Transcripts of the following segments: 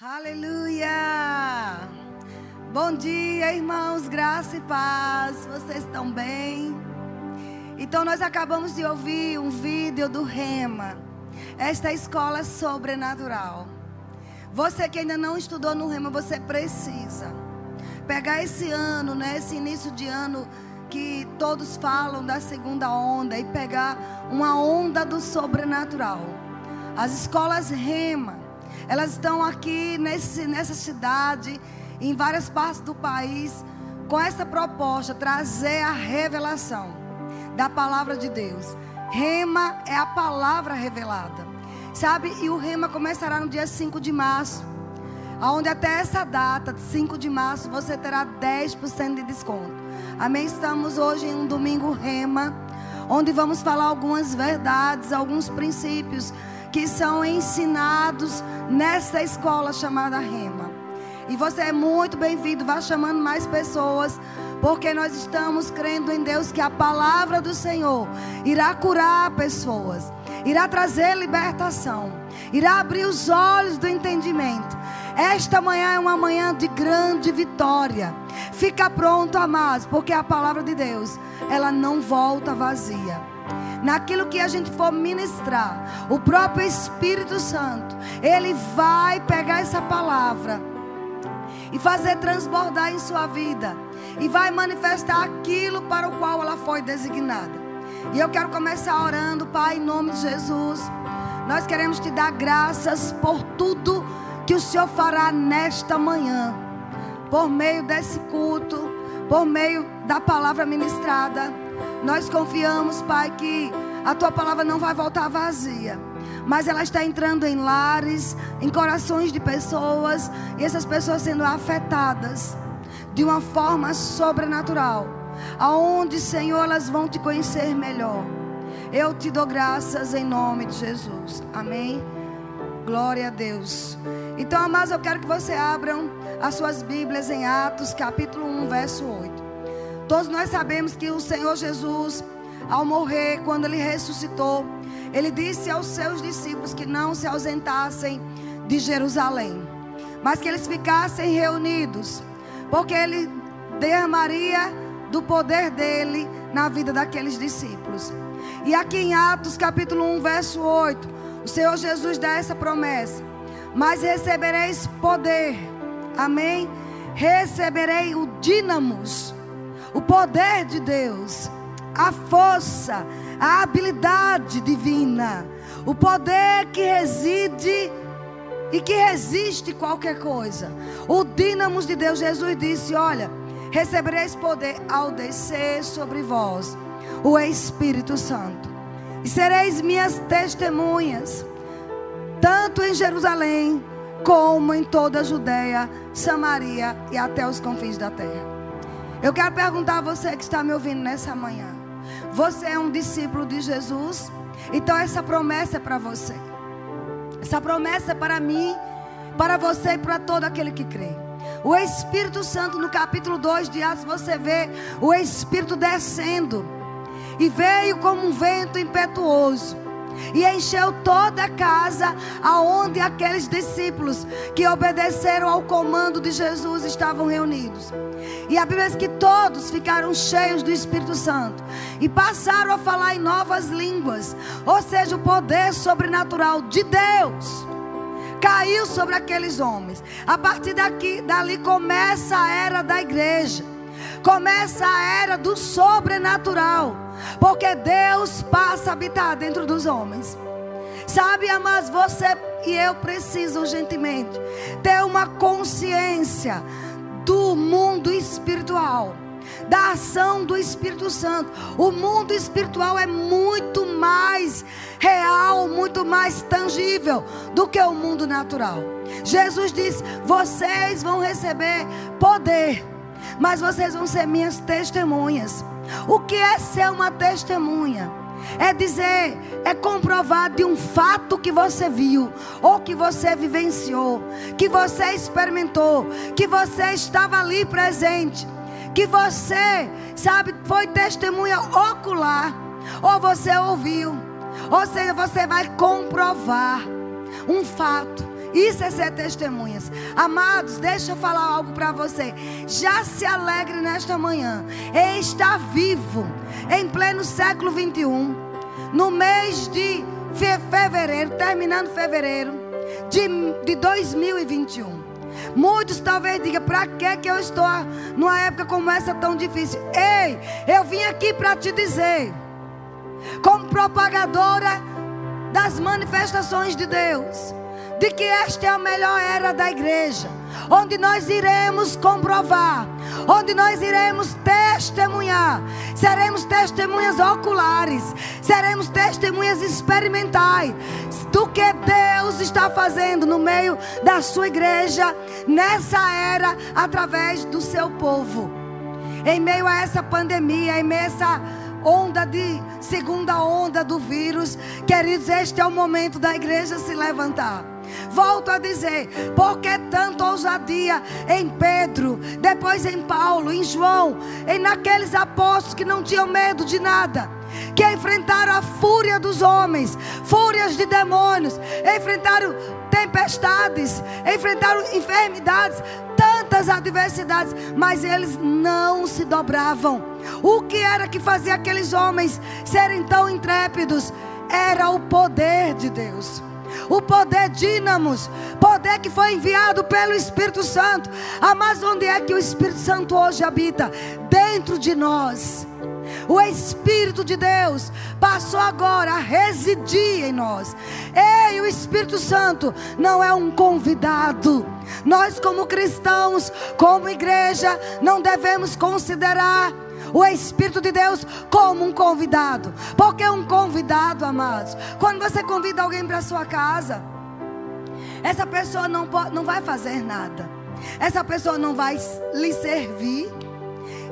Aleluia! Bom dia, irmãos, graça e paz. Vocês estão bem? Então, nós acabamos de ouvir um vídeo do Rema, esta escola sobrenatural. Você que ainda não estudou no Rema, você precisa pegar esse ano, né, esse início de ano que todos falam da segunda onda e pegar uma onda do sobrenatural. As escolas Rema, elas estão aqui nesse, nessa cidade, em várias partes do país, com essa proposta, trazer a revelação da palavra de Deus. Rema é a palavra revelada. Sabe? E o Rema começará no dia 5 de março. Onde até essa data, 5 de março, você terá 10% de desconto. Amém? Estamos hoje em um domingo Rema, onde vamos falar algumas verdades, alguns princípios que são ensinados nessa escola chamada Rema. E você é muito bem-vindo, vá chamando mais pessoas, porque nós estamos crendo em Deus que a palavra do Senhor irá curar pessoas, irá trazer libertação, irá abrir os olhos do entendimento. Esta manhã é uma manhã de grande vitória. Fica pronto, amados, porque a palavra de Deus, ela não volta vazia naquilo que a gente for ministrar, o próprio Espírito Santo, ele vai pegar essa palavra e fazer transbordar em sua vida e vai manifestar aquilo para o qual ela foi designada. E eu quero começar orando, Pai, em nome de Jesus. Nós queremos te dar graças por tudo que o Senhor fará nesta manhã, por meio desse culto, por meio da palavra ministrada. Nós confiamos, Pai, que a tua palavra não vai voltar vazia. Mas ela está entrando em lares, em corações de pessoas, e essas pessoas sendo afetadas de uma forma sobrenatural. Aonde, Senhor, elas vão te conhecer melhor. Eu te dou graças em nome de Jesus. Amém. Glória a Deus. Então, amados, eu quero que você abram as suas Bíblias em Atos, capítulo 1, verso 8. Todos nós sabemos que o Senhor Jesus, ao morrer, quando ele ressuscitou, ele disse aos seus discípulos que não se ausentassem de Jerusalém, mas que eles ficassem reunidos, porque ele derramaria do poder dele na vida daqueles discípulos. E aqui em Atos capítulo 1, verso 8, o Senhor Jesus dá essa promessa: Mas recebereis poder, amém? Receberei o dínamos o poder de Deus, a força, a habilidade divina, o poder que reside e que resiste qualquer coisa. O dínamos de Deus, Jesus disse: Olha, recebereis poder ao descer sobre vós o Espírito Santo, e sereis minhas testemunhas, tanto em Jerusalém, como em toda a Judéia, Samaria e até os confins da terra. Eu quero perguntar a você que está me ouvindo nessa manhã. Você é um discípulo de Jesus? Então essa promessa é para você. Essa promessa é para mim, para você e para todo aquele que crê. O Espírito Santo, no capítulo 2 de Atos, você vê o Espírito descendo. E veio como um vento impetuoso e encheu toda a casa aonde aqueles discípulos que obedeceram ao comando de Jesus estavam reunidos. E a Bíblia diz que todos ficaram cheios do Espírito Santo e passaram a falar em novas línguas, ou seja, o poder sobrenatural de Deus caiu sobre aqueles homens. A partir daqui, dali começa a era da igreja. Começa a era do sobrenatural. Porque Deus passa a habitar dentro dos homens. Sabe, amados, você e eu precisam urgentemente ter uma consciência do mundo espiritual, da ação do Espírito Santo. O mundo espiritual é muito mais real, muito mais tangível do que o mundo natural. Jesus disse: Vocês vão receber poder, mas vocês vão ser minhas testemunhas. O que é ser uma testemunha? É dizer, é comprovar de um fato que você viu, ou que você vivenciou, que você experimentou, que você estava ali presente, que você, sabe, foi testemunha ocular, ou você ouviu, ou seja, você vai comprovar um fato. Isso é ser testemunhas. Amados, deixa eu falar algo para você. Já se alegre nesta manhã. E está vivo em pleno século 21, no mês de fevereiro, terminando fevereiro de, de 2021. Muitos talvez digam: para que que eu estou numa época como essa tão difícil? Ei, eu vim aqui para te dizer, como propagadora das manifestações de Deus, de que esta é a melhor era da igreja, onde nós iremos comprovar, onde nós iremos testemunhar, seremos testemunhas oculares, seremos testemunhas experimentais do que Deus está fazendo no meio da sua igreja, nessa era, através do seu povo. Em meio a essa pandemia, em meio a essa onda de segunda onda do vírus, queridos, este é o momento da igreja se levantar. Volto a dizer, porque tanta ousadia em Pedro, depois em Paulo, em João, em naqueles apóstolos que não tinham medo de nada, que enfrentaram a fúria dos homens, fúrias de demônios, enfrentaram tempestades, enfrentaram enfermidades, tantas adversidades, mas eles não se dobravam. O que era que fazia aqueles homens serem tão intrépidos? Era o poder de Deus o poder dínamos, poder que foi enviado pelo Espírito Santo. Ah, mas onde é que o Espírito Santo hoje habita? Dentro de nós. O Espírito de Deus passou agora a residir em nós. Ei, o Espírito Santo não é um convidado. Nós, como cristãos, como igreja, não devemos considerar o Espírito de Deus como um convidado. Porque um convidado, amados, quando você convida alguém para sua casa, essa pessoa não, pode, não vai fazer nada. Essa pessoa não vai lhe servir.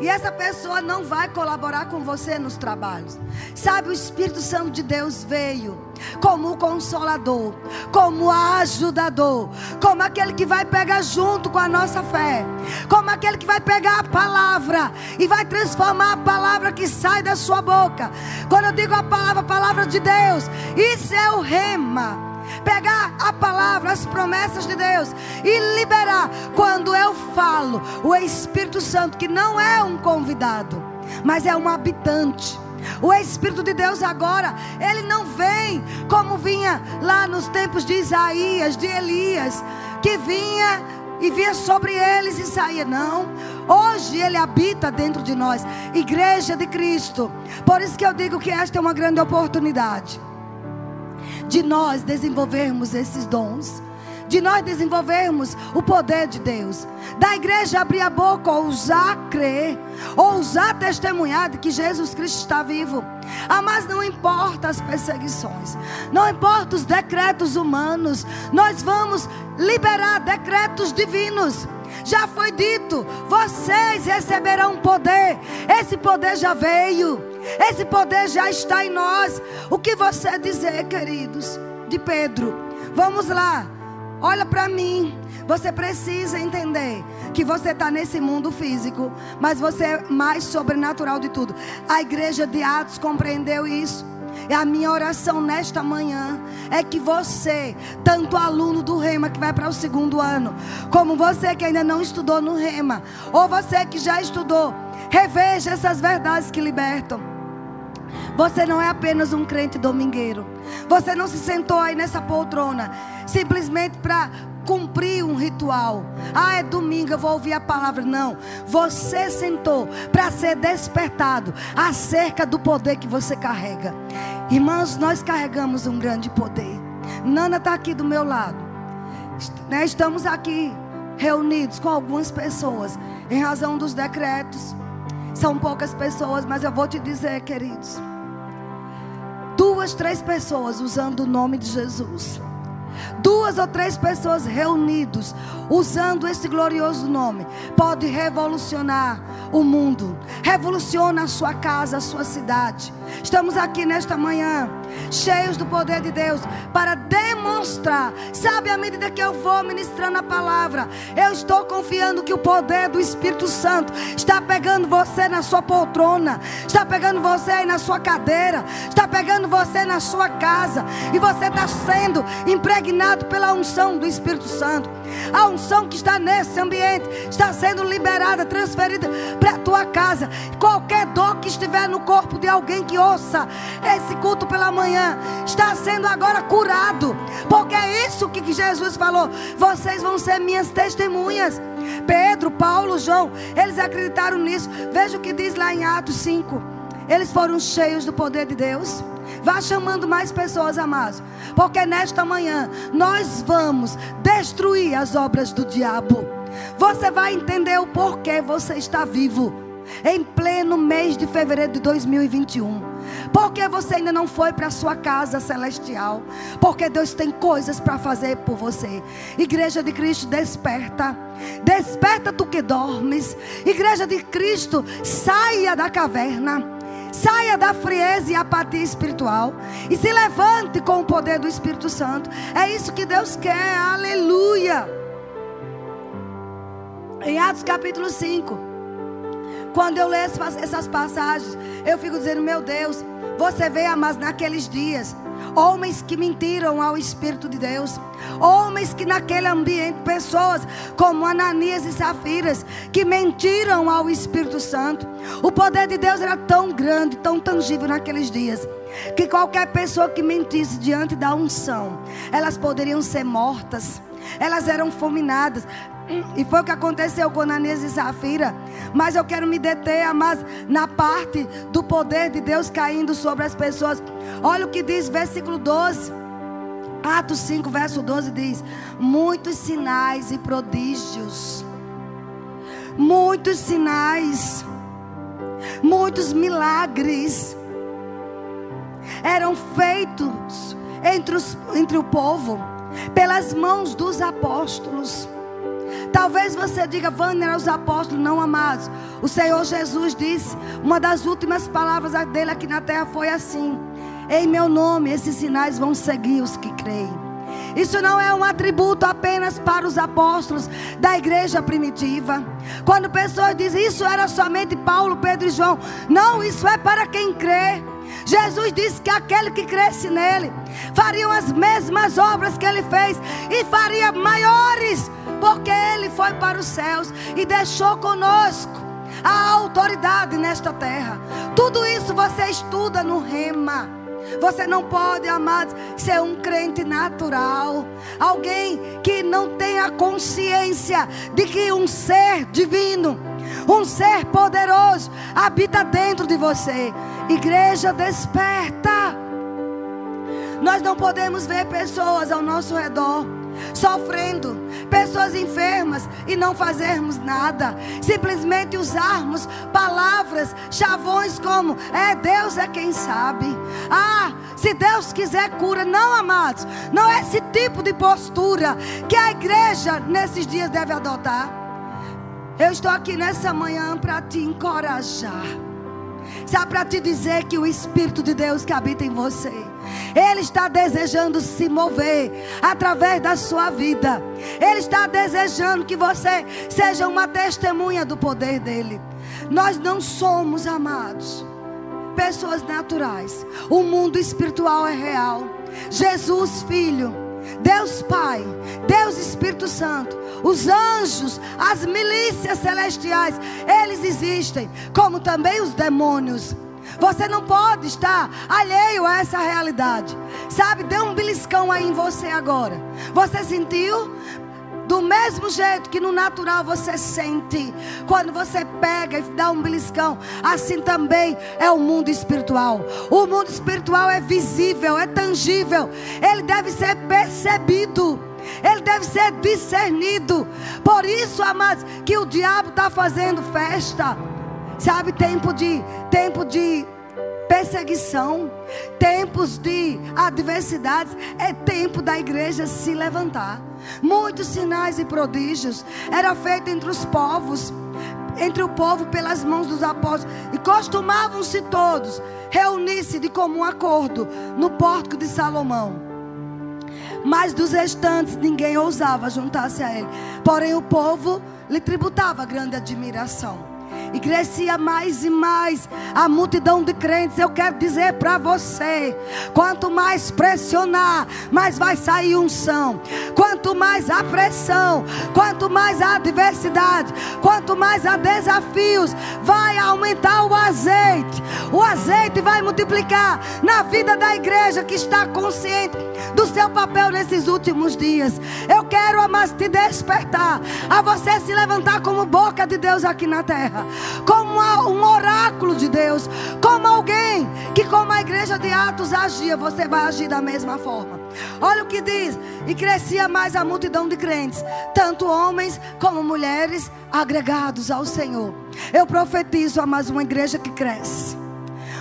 E essa pessoa não vai colaborar com você nos trabalhos. Sabe, o Espírito Santo de Deus veio como o consolador, como o ajudador, como aquele que vai pegar junto com a nossa fé, como aquele que vai pegar a palavra e vai transformar a palavra que sai da sua boca. Quando eu digo a palavra, a palavra de Deus, isso é o rema pegar a palavra, as promessas de Deus e liberar. Quando eu falo, o Espírito Santo, que não é um convidado, mas é um habitante. O Espírito de Deus agora, ele não vem como vinha lá nos tempos de Isaías, de Elias, que vinha e via sobre eles e saía. Não, hoje ele habita dentro de nós, igreja de Cristo. Por isso que eu digo que esta é uma grande oportunidade de nós desenvolvermos esses dons, de nós desenvolvermos o poder de Deus, da igreja abrir a boca, ousar crer, ousar testemunhar de que Jesus Cristo está vivo. Ah, mas não importa as perseguições, não importa os decretos humanos, nós vamos liberar decretos divinos. Já foi dito, vocês receberão poder. Esse poder já veio. Esse poder já está em nós. O que você dizer, queridos, de Pedro? Vamos lá. Olha para mim. Você precisa entender que você está nesse mundo físico, mas você é mais sobrenatural de tudo. A igreja de Atos compreendeu isso. E a minha oração nesta manhã é que você, tanto aluno do Rema que vai para o segundo ano, como você que ainda não estudou no Rema, ou você que já estudou, reveja essas verdades que libertam. Você não é apenas um crente domingueiro. Você não se sentou aí nessa poltrona simplesmente para cumprir um ritual. Ah, é domingo, eu vou ouvir a palavra. Não. Você sentou para ser despertado acerca do poder que você carrega. Irmãos, nós carregamos um grande poder. Nana está aqui do meu lado. Né, estamos aqui reunidos com algumas pessoas em razão dos decretos. São poucas pessoas, mas eu vou te dizer, queridos. Duas, três pessoas usando o nome de Jesus duas ou três pessoas reunidos, usando esse glorioso nome, pode revolucionar o mundo, revoluciona a sua casa, a sua cidade. Estamos aqui nesta manhã, cheios do poder de Deus, para demonstrar. Sabe, à medida que eu vou ministrando a palavra, eu estou confiando que o poder do Espírito Santo está pegando você na sua poltrona, está pegando você aí na sua cadeira, está pegando você na sua casa, e você está sendo impregnado pela unção do Espírito Santo. A unção que está nesse ambiente está sendo liberada, transferida para a tua casa. Qualquer dor que estiver no corpo de alguém que ouça esse culto pela manhã está sendo agora curado. Porque é isso que Jesus falou. Vocês vão ser minhas testemunhas. Pedro, Paulo, João, eles acreditaram nisso. Veja o que diz lá em Atos 5. Eles foram cheios do poder de Deus. Vá chamando mais pessoas, amados. Porque nesta manhã nós vamos destruir as obras do diabo. Você vai entender o porquê você está vivo. Em pleno mês de fevereiro de 2021. Porque você ainda não foi para a sua casa celestial. Porque Deus tem coisas para fazer por você. Igreja de Cristo, desperta. Desperta tu que dormes. Igreja de Cristo, saia da caverna. Saia da frieza e apatia espiritual e se levante com o poder do Espírito Santo. É isso que Deus quer. Aleluia. Em Atos capítulo 5, quando eu leio essas passagens, eu fico dizendo: Meu Deus, você vê, mas naqueles dias homens que mentiram ao Espírito de Deus, homens que naquele ambiente, pessoas como Ananias e Safiras, que mentiram ao Espírito Santo. O poder de Deus era tão grande, tão tangível naqueles dias, que qualquer pessoa que mentisse diante da unção, elas poderiam ser mortas. Elas eram fulminadas. E foi o que aconteceu com Ananias e Safira. Mas eu quero me deter mas na parte do poder de Deus caindo sobre as pessoas. Olha o que diz versículo 12. Atos 5, verso 12 diz: Muitos sinais e prodígios. Muitos sinais. Muitos milagres eram feitos entre, os, entre o povo pelas mãos dos apóstolos. Talvez você diga, Vânia, os apóstolos não amados. O Senhor Jesus disse, uma das últimas palavras dele aqui na terra foi assim: Em meu nome, esses sinais vão seguir os que creem. Isso não é um atributo apenas para os apóstolos da igreja primitiva. Quando pessoas dizem isso era somente Paulo, Pedro e João. Não, isso é para quem crê. Jesus disse que aquele que cresce nele faria as mesmas obras que ele fez e faria maiores, porque ele foi para os céus e deixou conosco a autoridade nesta terra. Tudo isso você estuda no rema. Você não pode, amados, ser um crente natural. Alguém que não tenha consciência de que um ser divino, um ser poderoso, habita dentro de você. Igreja, desperta. Nós não podemos ver pessoas ao nosso redor sofrendo, pessoas enfermas e não fazermos nada, simplesmente usarmos palavras, chavões como é Deus é quem sabe. Ah, se Deus quiser cura, não amados, não é esse tipo de postura que a igreja nesses dias deve adotar. Eu estou aqui nessa manhã para te encorajar. Sabe para te dizer que o Espírito de Deus que habita em você, Ele está desejando se mover através da sua vida. Ele está desejando que você seja uma testemunha do poder dele. Nós não somos amados pessoas naturais. O mundo espiritual é real. Jesus, Filho, Deus Pai, Deus Espírito Santo, os anjos, as milícias celestiais, eles existem, como também os demônios. Você não pode estar alheio a essa realidade. Sabe, dê um beliscão aí em você agora. Você sentiu? Do mesmo jeito que no natural você sente, quando você pega e dá um beliscão, assim também é o mundo espiritual. O mundo espiritual é visível, é tangível, ele deve ser percebido. Ele deve ser discernido. Por isso, amados, que o diabo está fazendo festa. Sabe, tempo de tempo de perseguição, tempos de adversidades, é tempo da igreja se levantar. Muitos sinais e prodígios eram feitos entre os povos. entre o povo pelas mãos dos apóstolos. E costumavam-se todos reunir-se de comum acordo no pórtico de Salomão. Mas dos restantes ninguém ousava juntar-se a ele. Porém, o povo lhe tributava grande admiração e crescia mais e mais a multidão de crentes. Eu quero dizer para você: quanto mais pressionar, mais vai sair unção. Quanto mais a pressão, quanto mais a adversidade, quanto mais há desafios, vai aumentar o azeite. O azeite vai multiplicar na vida da igreja que está consciente do seu papel nesses últimos dias. Eu quero, amados, te despertar a você se levantar como boca de Deus aqui na terra como um oráculo de Deus, como alguém que, como a igreja de Atos agia, você vai agir da mesma forma. Olha o que diz: e crescia mais a multidão de crentes, tanto homens como mulheres, agregados ao Senhor. Eu profetizo a mais uma igreja que cresce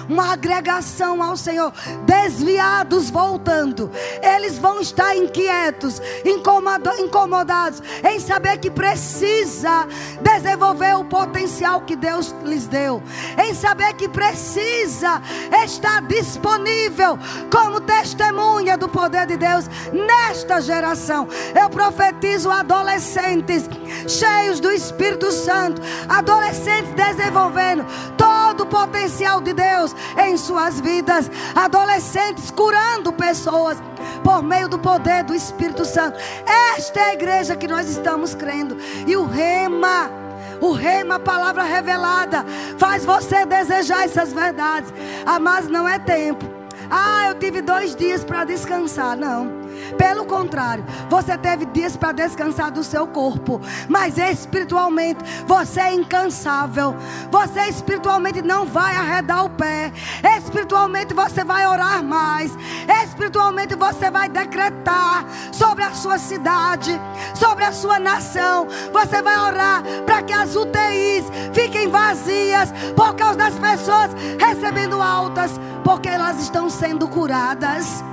uma agregação ao Senhor, desviados voltando. Eles vão estar inquietos, incomodados em saber que precisa desenvolver o potencial que Deus lhes deu, em saber que precisa estar disponível como testemunha do poder de Deus nesta geração. Eu profetizo adolescentes cheios do Espírito Santo, adolescentes desenvolvendo todo o potencial de Deus em suas vidas, adolescentes curando pessoas por meio do poder do Espírito Santo. Esta é a igreja que nós estamos crendo. E o rema, o rema, a palavra revelada, faz você desejar essas verdades. Ah, mas não é tempo. Ah, eu tive dois dias para descansar. Não. Pelo contrário, você teve dias para descansar do seu corpo, mas espiritualmente você é incansável. Você espiritualmente não vai arredar o pé. Espiritualmente você vai orar mais. Espiritualmente você vai decretar sobre a sua cidade, sobre a sua nação. Você vai orar para que as UTIs fiquem vazias por causa das pessoas recebendo altas, porque elas estão sendo curadas.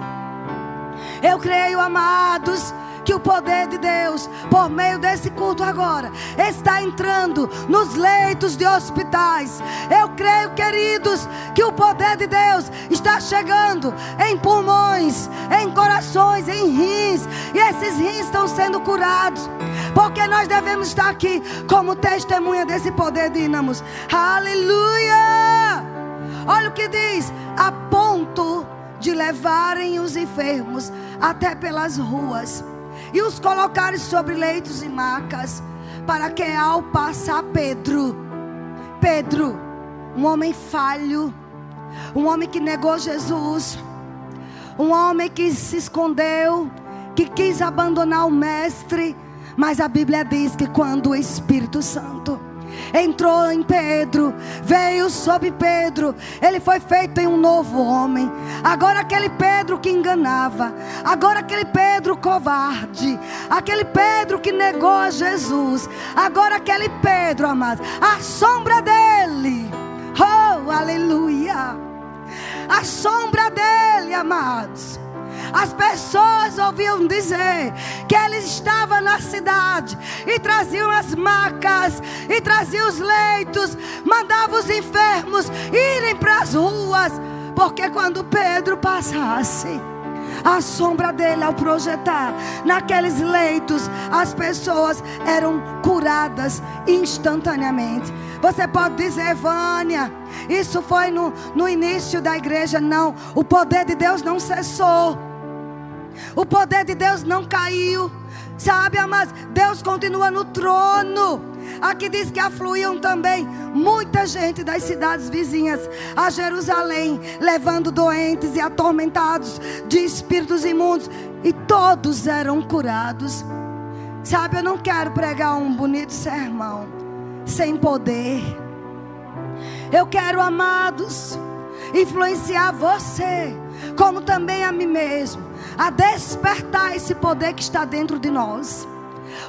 Eu creio, amados, que o poder de Deus, por meio desse culto agora, está entrando nos leitos de hospitais. Eu creio, queridos, que o poder de Deus está chegando em pulmões, em corações, em rins, e esses rins estão sendo curados, porque nós devemos estar aqui como testemunha desse poder dínamos. Aleluia! Olha o que diz: a ponto de levarem os enfermos até pelas ruas e os colocarem sobre leitos e macas, para que ao passar Pedro, Pedro, um homem falho, um homem que negou Jesus, um homem que se escondeu, que quis abandonar o mestre, mas a Bíblia diz que quando o Espírito Santo entrou em Pedro, veio sobre Pedro, ele foi feito em um novo homem. Agora aquele Pedro que enganava, agora aquele Pedro covarde, aquele Pedro que negou a Jesus, agora aquele Pedro, amado, a sombra dele. Oh, aleluia! A sombra dele, amados as pessoas ouviam dizer que ele estava na cidade e traziam as macas e traziam os leitos, mandavam os enfermos irem para as ruas, porque quando Pedro passasse, a sombra dele ao projetar naqueles leitos, as pessoas eram curadas instantaneamente. Você pode dizer, Vânia, isso foi no, no início da igreja. Não, o poder de Deus não cessou. O poder de Deus não caiu. Sabe, mas Deus continua no trono. Aqui diz que afluíam também muita gente das cidades vizinhas a Jerusalém, levando doentes e atormentados de espíritos imundos, e todos eram curados. Sabe, eu não quero pregar um bonito sermão sem poder. Eu quero, amados, influenciar você, como também a mim mesmo a despertar esse poder que está dentro de nós.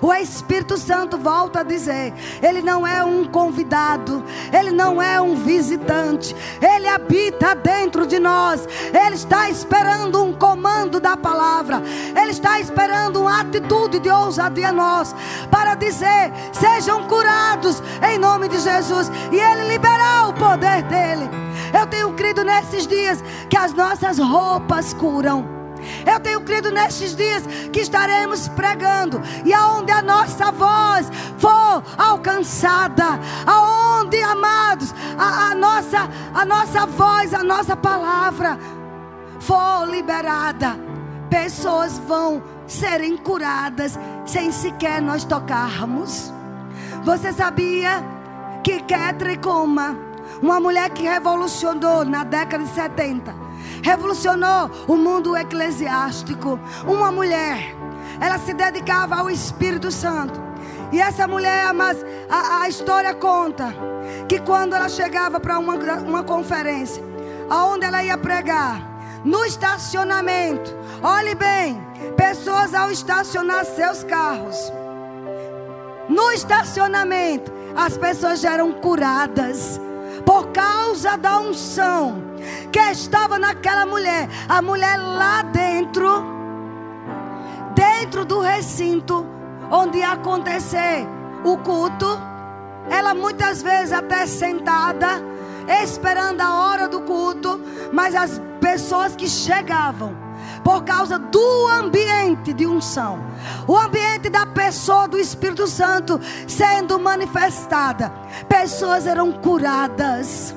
O Espírito Santo volta a dizer: Ele não é um convidado, Ele não é um visitante. Ele habita dentro de nós. Ele está esperando um comando da palavra. Ele está esperando uma atitude de ousadia nós para dizer: sejam curados em nome de Jesus e ele liberar o poder dele. Eu tenho crido nesses dias que as nossas roupas curam. Eu tenho crido nestes dias que estaremos pregando e aonde a nossa voz for alcançada, aonde, amados, a, a nossa, a nossa voz, a nossa palavra for liberada, pessoas vão serem curadas sem sequer nós tocarmos. Você sabia que Ketre Kuma, uma mulher que revolucionou na década de 70, revolucionou o mundo eclesiástico. Uma mulher, ela se dedicava ao Espírito Santo. E essa mulher, mas a, a história conta que quando ela chegava para uma, uma conferência, aonde ela ia pregar, no estacionamento, olhe bem, pessoas ao estacionar seus carros, no estacionamento, as pessoas já eram curadas por causa da unção que estava naquela mulher. A mulher lá dentro, dentro do recinto onde ia acontecer o culto, ela muitas vezes até sentada, esperando a hora do culto, mas as pessoas que chegavam, por causa do ambiente de unção, o ambiente da pessoa do Espírito Santo sendo manifestada, pessoas eram curadas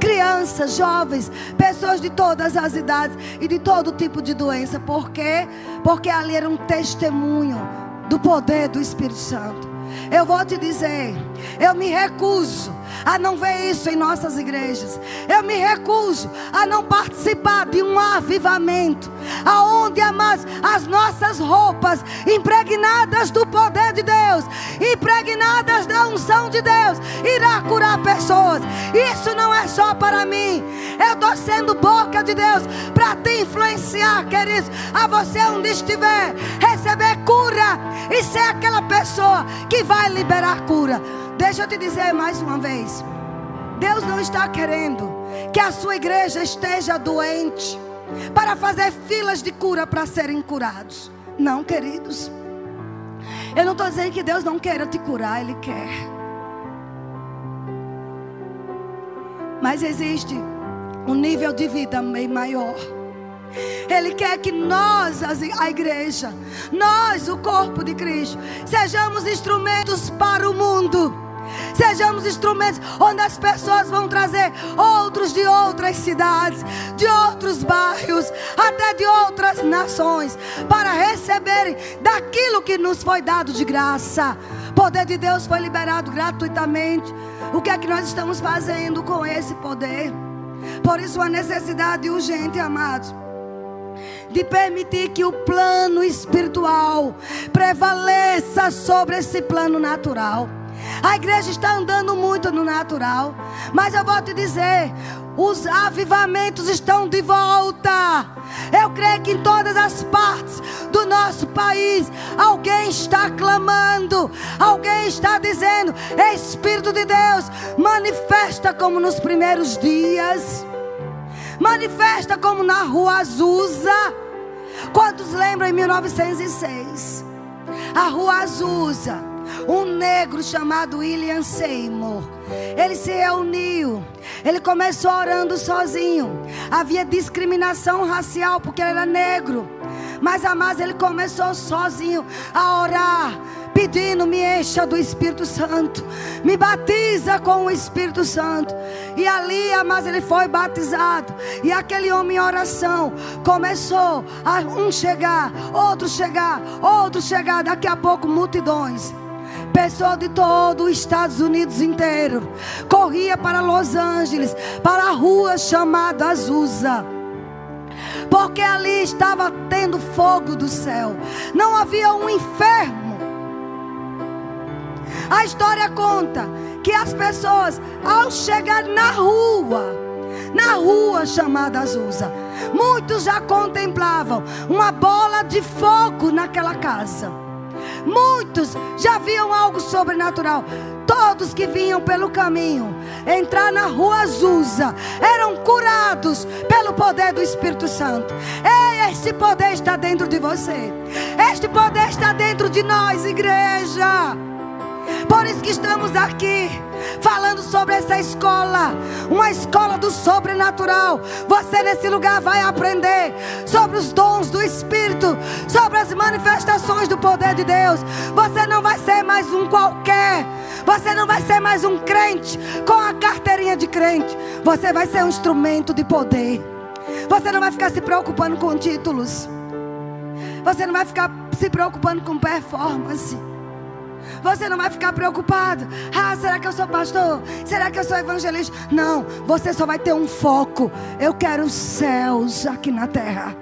crianças, jovens, pessoas de todas as idades e de todo tipo de doença. Por quê? Porque ali era um testemunho do poder do Espírito Santo. Eu vou te dizer, eu me recuso a não ver isso em nossas igrejas. Eu me recuso a não participar de um avivamento, aonde as nossas roupas impregnadas do poder de Deus, impregnadas da unção de Deus, irá curar pessoas. Isso não é só para mim. Eu estou sendo boca de Deus para te influenciar, queridos, a você onde estiver, receber cura e ser aquela pessoa que vai liberar cura. Deixa eu te dizer mais uma vez. Deus não está querendo que a sua igreja esteja doente para fazer filas de cura para serem curados. Não, queridos. Eu não estou dizendo que Deus não queira te curar, Ele quer. Mas existe um nível de vida bem maior. Ele quer que nós, a igreja, nós, o corpo de Cristo, sejamos instrumentos para o mundo Sejamos instrumentos onde as pessoas vão trazer outros de outras cidades, de outros bairros, até de outras nações, para receberem daquilo que nos foi dado de graça. O poder de Deus foi liberado gratuitamente. O que é que nós estamos fazendo com esse poder? Por isso a necessidade urgente, amados, de permitir que o plano espiritual prevaleça sobre esse plano natural. A igreja está andando muito no natural. Mas eu vou te dizer: os avivamentos estão de volta. Eu creio que em todas as partes do nosso país, alguém está clamando, alguém está dizendo: Espírito de Deus, manifesta como nos primeiros dias, manifesta como na rua Azusa. Quantos lembram em 1906? A rua Azusa um negro chamado William Seymour. Ele se reuniu. Ele começou orando sozinho. Havia discriminação racial porque ele era negro. Mas amados, ele começou sozinho a orar, pedindo: me encha do Espírito Santo, me batiza com o Espírito Santo. E ali, amados, ele foi batizado. E aquele homem em oração começou a um chegar, outro chegar, outro chegar. Daqui a pouco, multidões. Pessoa de todo os Estados Unidos inteiro corria para Los Angeles, para a rua chamada Azusa. Porque ali estava tendo fogo do céu. Não havia um inferno. A história conta que as pessoas, ao chegar na rua, na rua chamada Azusa, muitos já contemplavam uma bola de fogo naquela casa. Muitos já viam algo sobrenatural. todos que vinham pelo caminho, entrar na rua Azusa, eram curados pelo poder do Espírito Santo. Este poder está dentro de você. Este poder está dentro de nós, igreja. Por isso que estamos aqui falando sobre essa escola, uma escola do sobrenatural. Você nesse lugar vai aprender sobre os dons do Espírito, sobre as manifestações do poder de Deus. Você não vai ser mais um qualquer. Você não vai ser mais um crente com a carteirinha de crente. Você vai ser um instrumento de poder. Você não vai ficar se preocupando com títulos. Você não vai ficar se preocupando com performance. Você não vai ficar preocupado. Ah, será que eu sou pastor? Será que eu sou evangelista? Não, você só vai ter um foco. Eu quero os céus aqui na terra.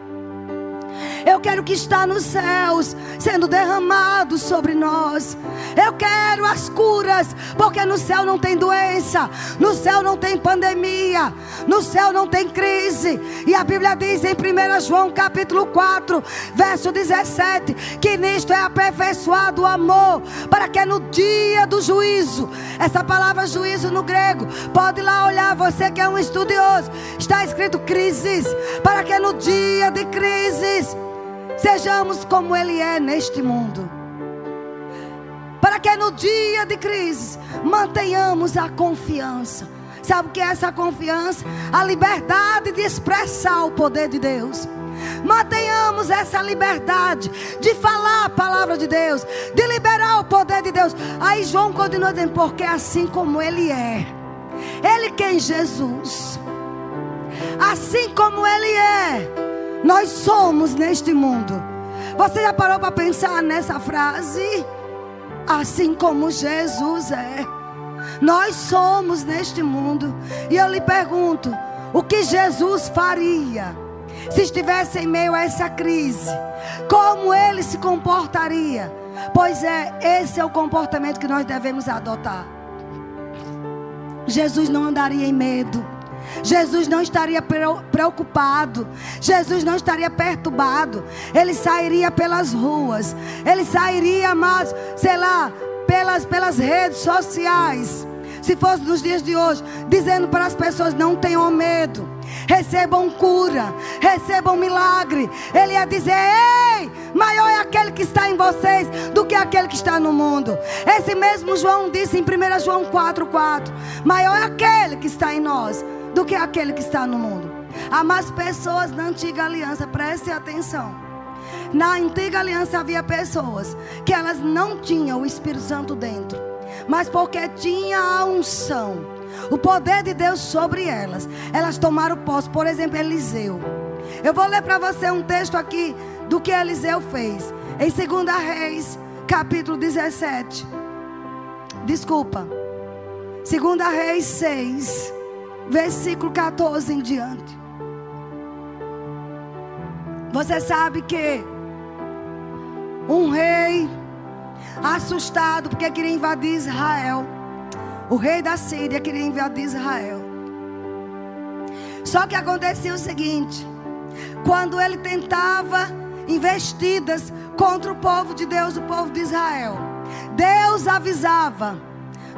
Eu quero que está nos céus sendo derramado sobre nós. Eu quero as curas, porque no céu não tem doença, no céu não tem pandemia, no céu não tem crise. E a Bíblia diz em 1 João capítulo 4, verso 17, que nisto é aperfeiçoado o amor, para que no dia do juízo, essa palavra juízo no grego, pode ir lá olhar, você que é um estudioso, está escrito crises, para que no dia de crises Sejamos como Ele é neste mundo. Para que no dia de crise mantenhamos a confiança. Sabe o que é essa confiança? A liberdade de expressar o poder de Deus. Mantenhamos essa liberdade de falar a palavra de Deus, de liberar o poder de Deus. Aí João continua dizendo: porque assim como Ele é, Ele quem Jesus, assim como Ele é, nós somos neste mundo. Você já parou para pensar nessa frase? Assim como Jesus é. Nós somos neste mundo. E eu lhe pergunto: o que Jesus faria se estivesse em meio a essa crise? Como ele se comportaria? Pois é, esse é o comportamento que nós devemos adotar. Jesus não andaria em medo. Jesus não estaria preocupado, Jesus não estaria perturbado, ele sairia pelas ruas, ele sairia, mas, sei lá, pelas, pelas redes sociais, se fosse nos dias de hoje, dizendo para as pessoas: não tenham medo, recebam cura, recebam milagre. Ele ia dizer: ei, maior é aquele que está em vocês do que aquele que está no mundo. Esse mesmo João disse em 1 João 4,4: maior é aquele que está em nós do que aquele que está no mundo. Há mais pessoas na antiga aliança, preste atenção. Na antiga aliança havia pessoas que elas não tinham o Espírito Santo dentro, mas porque tinha a unção, o poder de Deus sobre elas, elas tomaram posse. Por exemplo, Eliseu. Eu vou ler para você um texto aqui do que Eliseu fez. Em 2 Reis, capítulo 17. Desculpa. 2 Reis 6 versículo 14 em diante. Você sabe que um rei assustado porque queria invadir Israel. O rei da Síria queria invadir Israel. Só que acontecia o seguinte: quando ele tentava investidas contra o povo de Deus, o povo de Israel, Deus avisava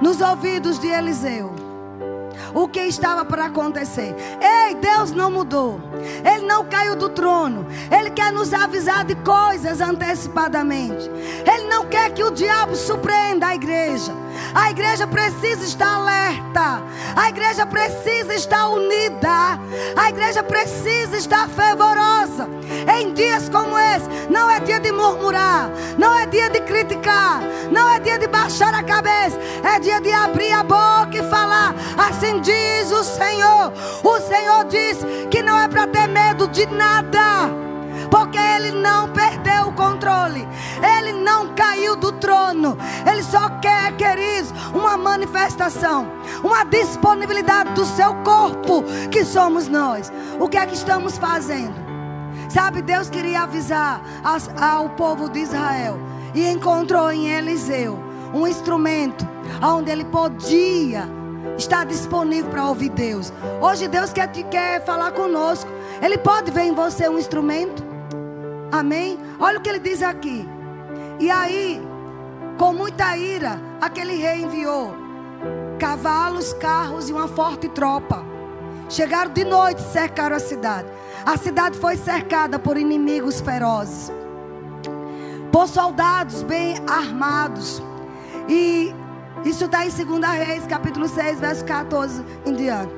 nos ouvidos de Eliseu o que estava para acontecer. Ei, Deus não mudou. Ele não caiu do trono. Ele quer nos avisar de coisas antecipadamente. Ele não quer que o diabo surpreenda a igreja. A igreja precisa estar alerta. A igreja precisa estar unida. A igreja precisa estar fervorosa. Em dias como esse, não é dia de murmurar, não é dia de criticar, não é dia de baixar a cabeça, é dia de abrir a boca e falar. Assim diz o Senhor. O Senhor diz que não é para ter medo de nada porque ele não perdeu o controle, ele não caiu do trono, ele só quer, queridos, uma manifestação, uma disponibilidade do seu corpo, que somos nós. O que é que estamos fazendo? Sabe, Deus queria avisar ao povo de Israel e encontrou em Eliseu um instrumento onde ele podia estar disponível para ouvir Deus. Hoje Deus quer, quer falar conosco. Ele pode ver em você um instrumento. Amém? Olha o que ele diz aqui. E aí, com muita ira, aquele rei enviou cavalos, carros e uma forte tropa. Chegaram de noite cercaram a cidade. A cidade foi cercada por inimigos ferozes, por soldados bem armados. E isso está em 2 Reis, capítulo 6, verso 14 em diante.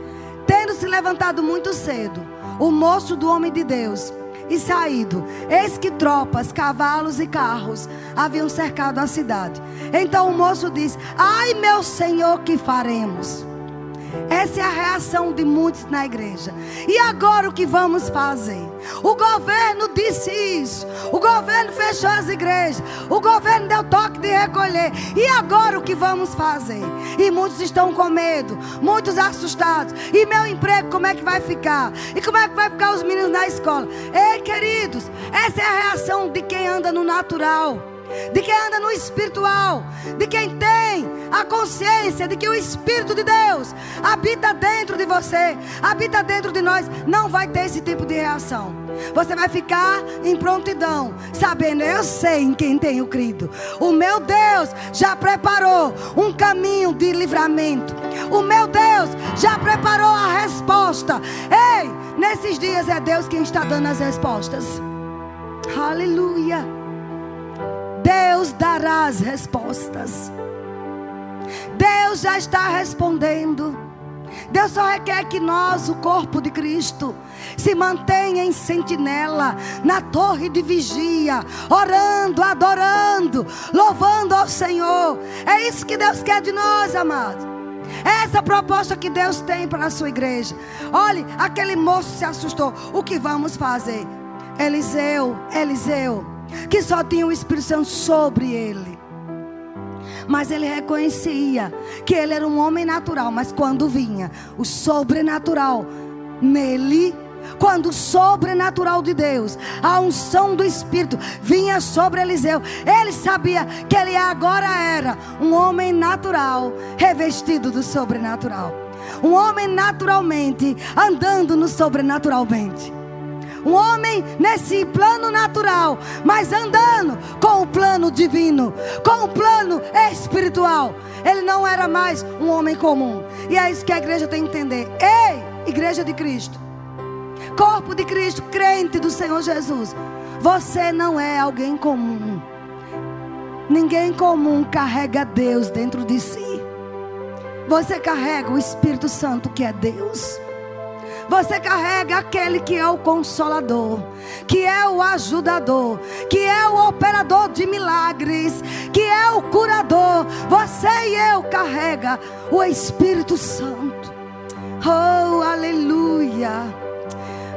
Tendo se levantado muito cedo, o moço do homem de Deus e saído, eis que tropas, cavalos e carros haviam cercado a cidade. Então o moço disse: Ai, meu senhor, que faremos? Essa é a reação de muitos na igreja. E agora o que vamos fazer? O governo disse isso. O governo fechou as igrejas. O governo deu toque de recolher. E agora o que vamos fazer? E muitos estão com medo, muitos assustados. E meu emprego, como é que vai ficar? E como é que vai ficar os meninos na escola? Ei, queridos, essa é a reação de quem anda no natural de quem anda no espiritual, de quem tem a consciência de que o Espírito de Deus habita dentro de você, habita dentro de nós, não vai ter esse tipo de reação. Você vai ficar em prontidão, sabendo, eu sei em quem tenho crido. O meu Deus já preparou um caminho de livramento. O meu Deus já preparou a resposta. Ei, nesses dias é Deus quem está dando as respostas. Aleluia. Deus dará as respostas. Deus já está respondendo. Deus só requer que nós, o corpo de Cristo, se mantenha em sentinela, na torre de vigia, orando, adorando, louvando ao Senhor. É isso que Deus quer de nós, amados. É essa proposta que Deus tem para a sua igreja. Olhe, aquele moço se assustou. O que vamos fazer? Eliseu, Eliseu que só tinha o Espírito Santo sobre ele. Mas ele reconhecia que ele era um homem natural, mas quando vinha o sobrenatural nele, quando o sobrenatural de Deus, a unção do Espírito vinha sobre Eliseu, ele sabia que ele agora era um homem natural, revestido do sobrenatural. Um homem naturalmente andando no sobrenaturalmente. Um homem nesse plano natural, mas andando com o plano divino, com o plano espiritual. Ele não era mais um homem comum. E é isso que a igreja tem que entender. Ei, igreja de Cristo. Corpo de Cristo, crente do Senhor Jesus. Você não é alguém comum. Ninguém comum carrega Deus dentro de si. Você carrega o Espírito Santo que é Deus. Você carrega aquele que é o consolador, que é o ajudador, que é o operador de milagres, que é o curador. Você e eu carrega o Espírito Santo. Oh, aleluia.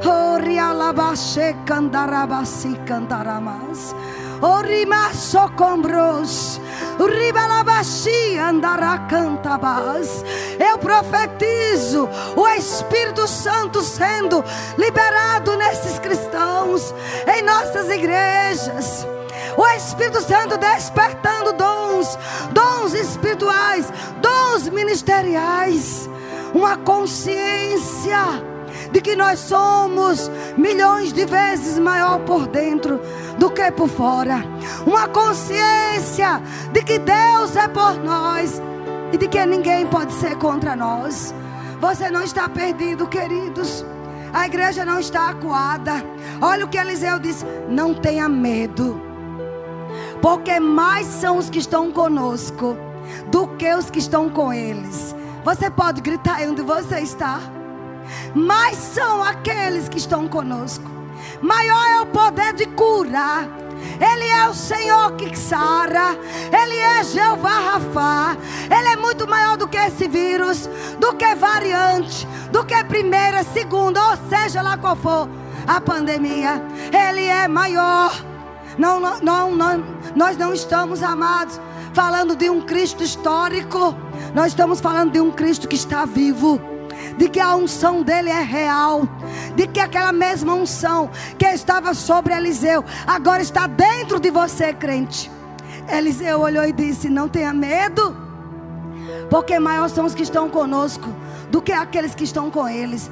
Oh, rialabaxe candarabasi cantaramas. Orima socombros. Ribalabaxi andará cantabas. Eu profetizo o Espírito Santo sendo liberado nesses cristãos, em nossas igrejas. O Espírito Santo despertando dons, dons espirituais, dons ministeriais, uma consciência de que nós somos milhões de vezes maior por dentro do que por fora. Uma consciência de que Deus é por nós e de que ninguém pode ser contra nós. Você não está perdido, queridos. A igreja não está acuada. Olha o que Eliseu disse: não tenha medo, porque mais são os que estão conosco do que os que estão com eles. Você pode gritar aí onde você está. Mais são aqueles que estão conosco. Maior é o poder de curar. Ele é o Senhor que sara. Ele é Jeová Rafa. Ele é muito maior do que esse vírus, do que variante, do que primeira, segunda, ou seja lá qual for a pandemia. Ele é maior. Não, não, não, nós não estamos amados falando de um Cristo histórico. Nós estamos falando de um Cristo que está vivo de que a unção dele é real, de que aquela mesma unção que estava sobre Eliseu agora está dentro de você, crente. Eliseu olhou e disse: Não tenha medo, porque maiores são os que estão conosco do que aqueles que estão com eles.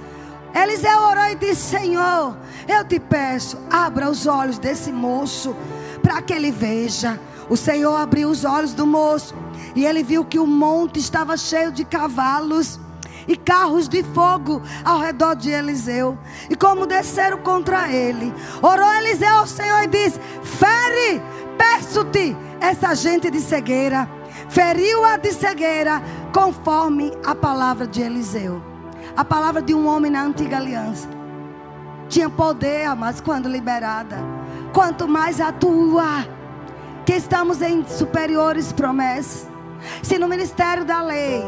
Eliseu orou e disse: Senhor, eu te peço, abra os olhos desse moço para que ele veja. O Senhor abriu os olhos do moço E ele viu que o monte estava cheio de cavalos e carros de fogo ao redor de Eliseu. E como desceram contra ele, orou Eliseu ao Senhor e disse: Fere, peço-te, essa gente de cegueira. Feriu-a de cegueira, conforme a palavra de Eliseu. A palavra de um homem na antiga aliança. Tinha poder, mas quando liberada. Quanto mais atua, que estamos em superiores promessas. Se no ministério da lei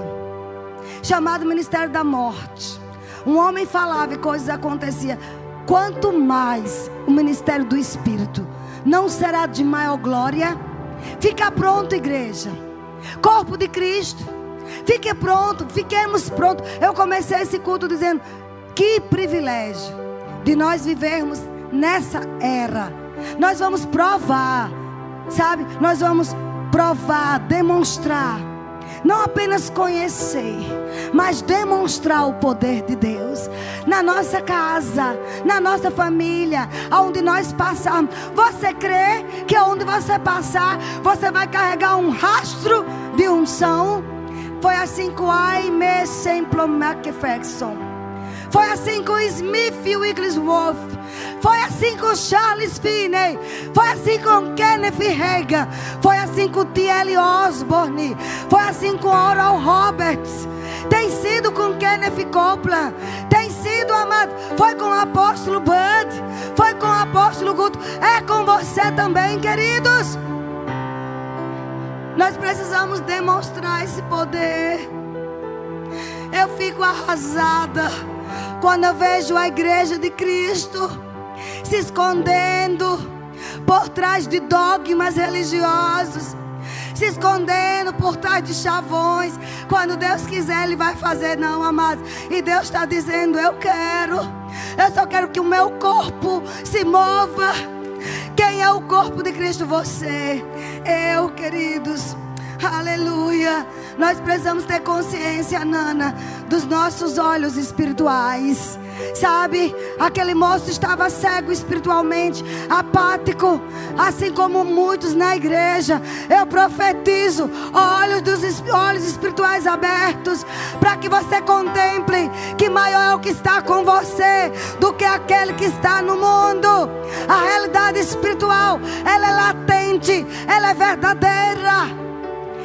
chamado Ministério da Morte. Um homem falava e coisas aconteciam. Quanto mais o ministério do Espírito não será de maior glória. Fica pronto, igreja. Corpo de Cristo. Fique pronto, fiquemos prontos. Eu comecei esse culto dizendo: que privilégio de nós vivermos nessa era. Nós vamos provar, sabe? Nós vamos provar, demonstrar não apenas conhecer, mas demonstrar o poder de Deus na nossa casa, na nossa família, aonde nós passarmos. Você crê que aonde você passar, você vai carregar um rastro de unção? Foi assim com Aime Semplo McPherson. Foi assim com Smith Wigglesworth. Foi assim com Charles Finney. Foi assim com Kenneth Reagan. Foi assim com T.L. Osborne. Foi assim com Oral Roberts. Tem sido com Kenneth Copeland. Tem sido, amado. Foi com o apóstolo Bud. Foi com o apóstolo Guto. É com você também, queridos. Nós precisamos demonstrar esse poder. Eu fico arrasada quando eu vejo a igreja de Cristo se escondendo por trás de dogmas religiosos, se escondendo por trás de chavões. Quando Deus quiser, Ele vai fazer, não, amados. E Deus está dizendo: Eu quero, eu só quero que o meu corpo se mova. Quem é o corpo de Cristo? Você, eu, queridos. Aleluia. Nós precisamos ter consciência, Nana, dos nossos olhos espirituais. Sabe, aquele moço estava cego espiritualmente, apático, assim como muitos na igreja. Eu profetizo olhos dos olhos espirituais abertos, para que você contemple que maior é o que está com você do que aquele que está no mundo. A realidade espiritual, ela é latente, ela é verdadeira.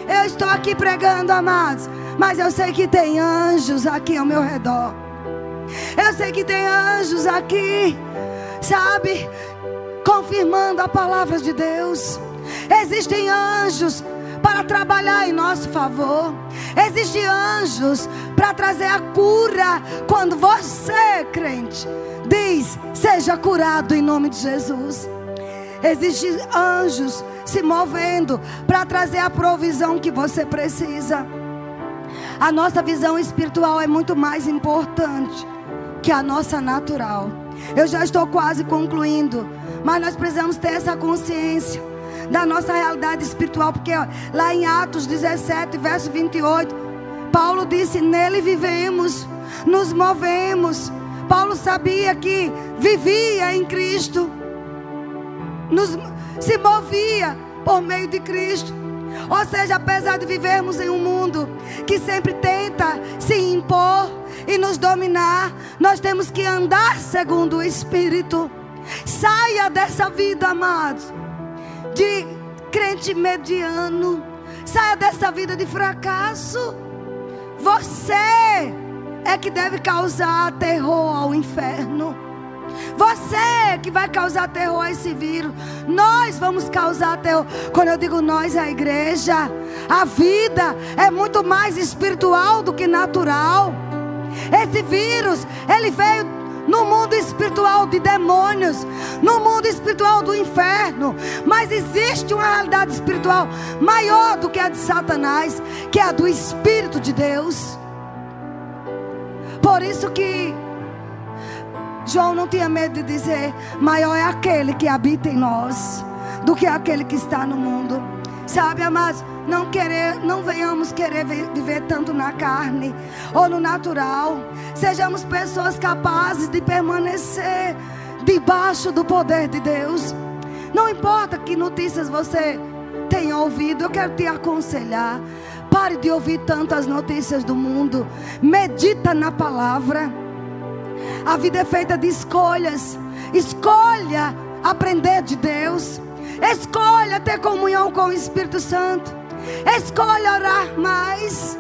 Eu estou aqui pregando, amados. Mas eu sei que tem anjos aqui ao meu redor. Eu sei que tem anjos aqui, sabe? Confirmando a palavra de Deus. Existem anjos para trabalhar em nosso favor. Existem anjos para trazer a cura quando você, crente, diz: seja curado em nome de Jesus. Existem anjos se movendo para trazer a provisão que você precisa. A nossa visão espiritual é muito mais importante que a nossa natural. Eu já estou quase concluindo, mas nós precisamos ter essa consciência da nossa realidade espiritual, porque lá em Atos 17, verso 28, Paulo disse: Nele vivemos, nos movemos. Paulo sabia que vivia em Cristo, nos, se movia por meio de Cristo. Ou seja, apesar de vivermos em um mundo que sempre tenta se impor e nos dominar, nós temos que andar segundo o Espírito. Saia dessa vida, amados, de crente mediano. Saia dessa vida de fracasso. Você é que deve causar terror ao inferno. Você que vai causar terror a esse vírus. Nós vamos causar terror. Quando eu digo nós, é a igreja. A vida é muito mais espiritual do que natural. Esse vírus, ele veio no mundo espiritual de demônios, no mundo espiritual do inferno. Mas existe uma realidade espiritual maior do que a de Satanás, que é a do Espírito de Deus. Por isso que João não tinha medo de dizer: maior é aquele que habita em nós do que aquele que está no mundo. Sabe, amados, não querer, não venhamos querer viver tanto na carne ou no natural. Sejamos pessoas capazes de permanecer debaixo do poder de Deus. Não importa que notícias você tenha ouvido, eu quero te aconselhar. Pare de ouvir tantas notícias do mundo. Medita na palavra. A vida é feita de escolhas. Escolha aprender de Deus. Escolha ter comunhão com o Espírito Santo. Escolha orar mais.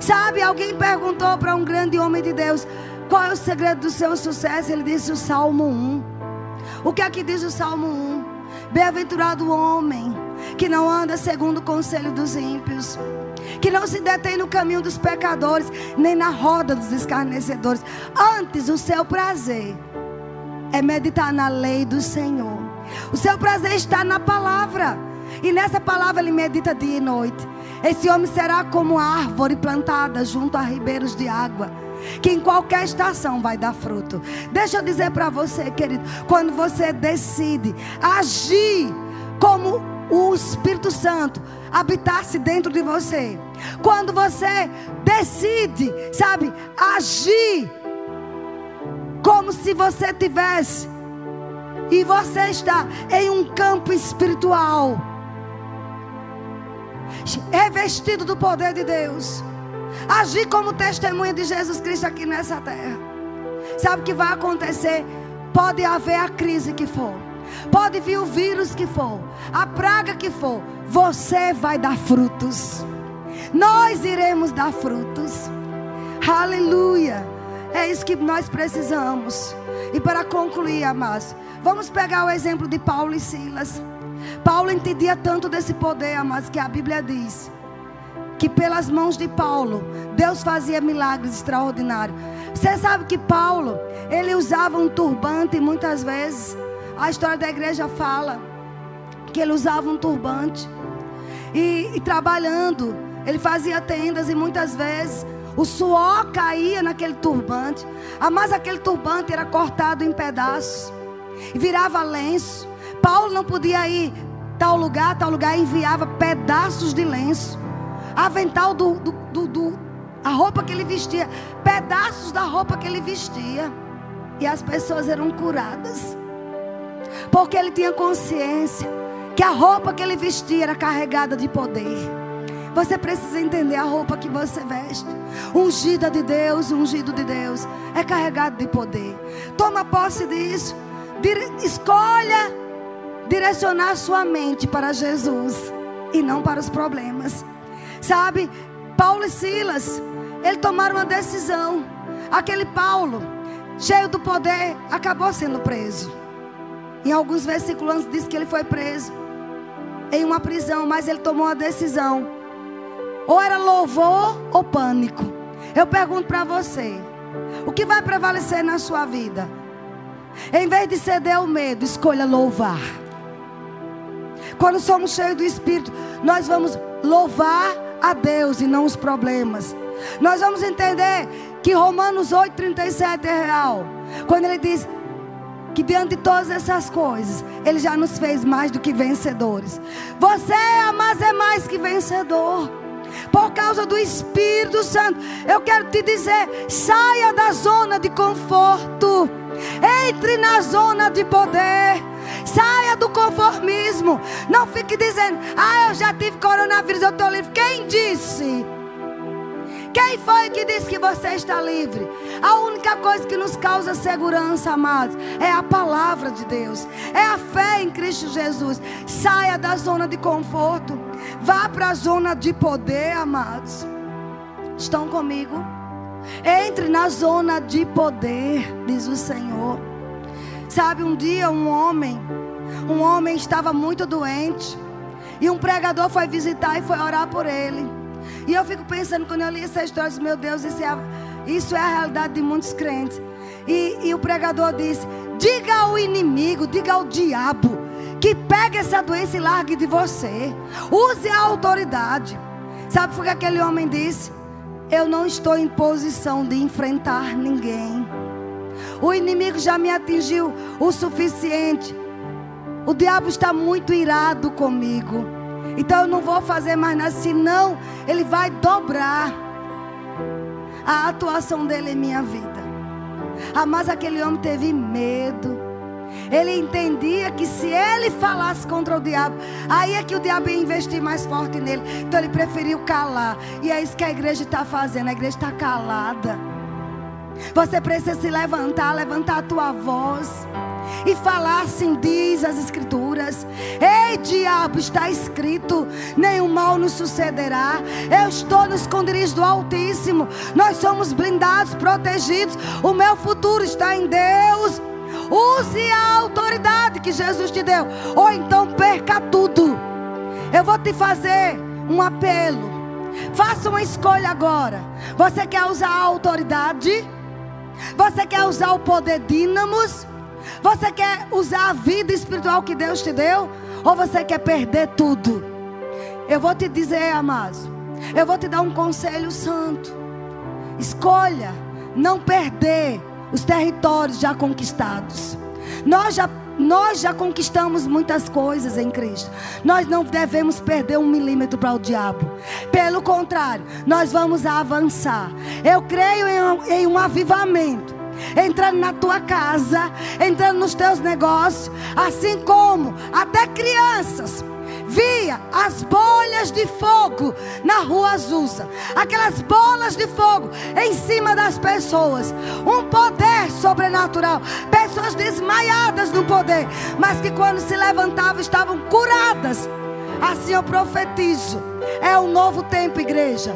Sabe, alguém perguntou para um grande homem de Deus: qual é o segredo do seu sucesso? Ele disse o Salmo 1. O que aqui diz o Salmo 1? Bem-aventurado o homem que não anda segundo o conselho dos ímpios, que não se detém no caminho dos pecadores, nem na roda dos escarnecedores. Antes, o seu prazer é meditar na lei do Senhor. O seu prazer está na palavra. E nessa palavra ele medita dia e noite. Esse homem será como árvore plantada junto a ribeiros de água, que em qualquer estação vai dar fruto. Deixa eu dizer para você, querido, quando você decide agir como o Espírito Santo habitasse dentro de você, quando você decide, sabe, agir como se você tivesse e você está em um campo espiritual revestido do poder de Deus. Agir como testemunha de Jesus Cristo aqui nessa terra. Sabe o que vai acontecer? Pode haver a crise que for. Pode vir o vírus que for. A praga que for. Você vai dar frutos. Nós iremos dar frutos. Aleluia. É isso que nós precisamos. E para concluir, amados, vamos pegar o exemplo de Paulo e Silas. Paulo entendia tanto desse poder, amados, que a Bíblia diz que pelas mãos de Paulo, Deus fazia milagres extraordinários. Você sabe que Paulo, ele usava um turbante muitas vezes. A história da igreja fala que ele usava um turbante. E, e trabalhando, ele fazia tendas e muitas vezes o suor caía naquele turbante. Ah, mas aquele turbante era cortado em pedaços e virava lenço. Paulo não podia ir tal lugar, tal lugar, enviava pedaços de lenço, avental do, do, do, do, a roupa que ele vestia, pedaços da roupa que ele vestia, e as pessoas eram curadas, porque ele tinha consciência que a roupa que ele vestia era carregada de poder. Você precisa entender a roupa que você veste. Ungida de Deus, ungido de Deus, é carregado de poder. Toma posse disso. Escolha direcionar sua mente para Jesus e não para os problemas. Sabe, Paulo e Silas, eles tomaram uma decisão. Aquele Paulo, cheio do poder, acabou sendo preso. Em alguns versículos antes diz que ele foi preso em uma prisão, mas ele tomou uma decisão. Ou era louvor ou pânico. Eu pergunto para você: o que vai prevalecer na sua vida? Em vez de ceder ao medo, escolha louvar. Quando somos cheios do Espírito, nós vamos louvar a Deus e não os problemas. Nós vamos entender que Romanos 8,37 é real. Quando ele diz que diante de todas essas coisas, Ele já nos fez mais do que vencedores. Você, mas é mais que vencedor. Por causa do Espírito Santo, eu quero te dizer: saia da zona de conforto, entre na zona de poder. Saia do conformismo. Não fique dizendo, ah, eu já tive coronavírus, eu estou livre. Quem disse? Quem foi que disse que você está livre? A única coisa que nos causa segurança, amados, é a palavra de Deus, é a fé em Cristo Jesus. Saia da zona de conforto, vá para a zona de poder, amados. Estão comigo? Entre na zona de poder, diz o Senhor. Sabe, um dia um homem, um homem estava muito doente. E um pregador foi visitar e foi orar por ele. E eu fico pensando, quando eu li essa história, disse, meu Deus, isso é, a, isso é a realidade de muitos crentes. E, e o pregador disse: diga ao inimigo, diga ao diabo, que pegue essa doença e largue de você. Use a autoridade. Sabe o que aquele homem disse? Eu não estou em posição de enfrentar ninguém. O inimigo já me atingiu o suficiente. O diabo está muito irado comigo. Então eu não vou fazer mais nada, senão ele vai dobrar a atuação dele em minha vida. Ah, mas aquele homem teve medo. Ele entendia que se ele falasse contra o diabo, aí é que o diabo ia investir mais forte nele. Então ele preferiu calar. E é isso que a igreja está fazendo. A igreja está calada. Você precisa se levantar, levantar a tua voz e falar assim, diz as escrituras: Ei, diabo, está escrito: nenhum mal nos sucederá. Eu estou no esconderijo do Altíssimo. Nós somos blindados, protegidos. O meu futuro está em Deus. Use a autoridade que Jesus te deu, ou então perca tudo. Eu vou te fazer um apelo. Faça uma escolha agora. Você quer usar a autoridade? Você quer usar o poder dínamos? Você quer usar a vida espiritual que Deus te deu? Ou você quer perder tudo? Eu vou te dizer, amados. Eu vou te dar um conselho santo. Escolha não perder os territórios já conquistados. Nós já, nós já conquistamos muitas coisas em Cristo. Nós não devemos perder um milímetro para o diabo. Pelo contrário, nós vamos avançar. Eu creio em, em um avivamento entrando na tua casa, entrando nos teus negócios, assim como até crianças via as bolhas de fogo na rua Azusa, aquelas bolas de fogo em cima das pessoas, um poder sobrenatural, pessoas desmaiadas no poder, mas que quando se levantavam estavam curadas. Assim eu profetizo, é um novo tempo, igreja.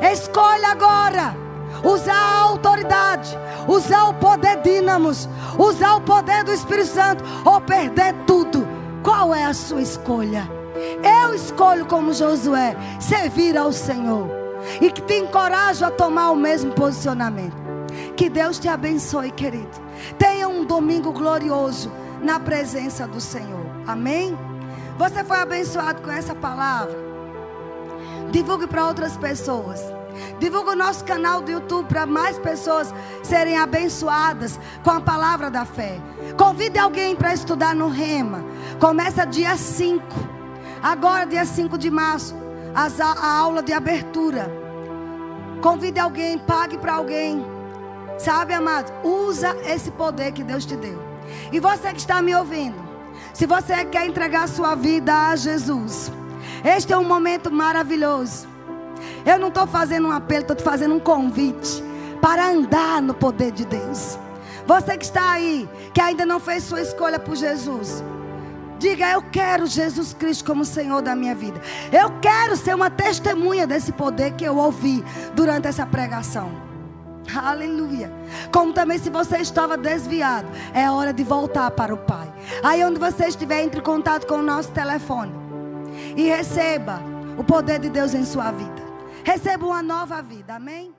Escolha agora. Usar a autoridade, usar o poder dínamos, usar o poder do Espírito Santo. Ou perder tudo. Qual é a sua escolha? Eu escolho como Josué, servir ao Senhor. E que te encorajo a tomar o mesmo posicionamento. Que Deus te abençoe, querido. Tenha um domingo glorioso na presença do Senhor. Amém? Você foi abençoado com essa palavra? Divulgue para outras pessoas. Divulga o nosso canal do YouTube para mais pessoas serem abençoadas com a palavra da fé. Convide alguém para estudar no Rema. Começa dia 5. Agora, dia 5 de março, a aula de abertura. Convide alguém, pague para alguém. Sabe, amado? Usa esse poder que Deus te deu. E você que está me ouvindo, se você quer entregar sua vida a Jesus, este é um momento maravilhoso. Eu não estou fazendo um apelo, estou te fazendo um convite para andar no poder de Deus. Você que está aí, que ainda não fez sua escolha por Jesus, diga: Eu quero Jesus Cristo como Senhor da minha vida. Eu quero ser uma testemunha desse poder que eu ouvi durante essa pregação. Aleluia. Como também se você estava desviado, é hora de voltar para o Pai. Aí onde você estiver, entre em contato com o nosso telefone e receba o poder de Deus em sua vida. Receba uma nova vida. Amém?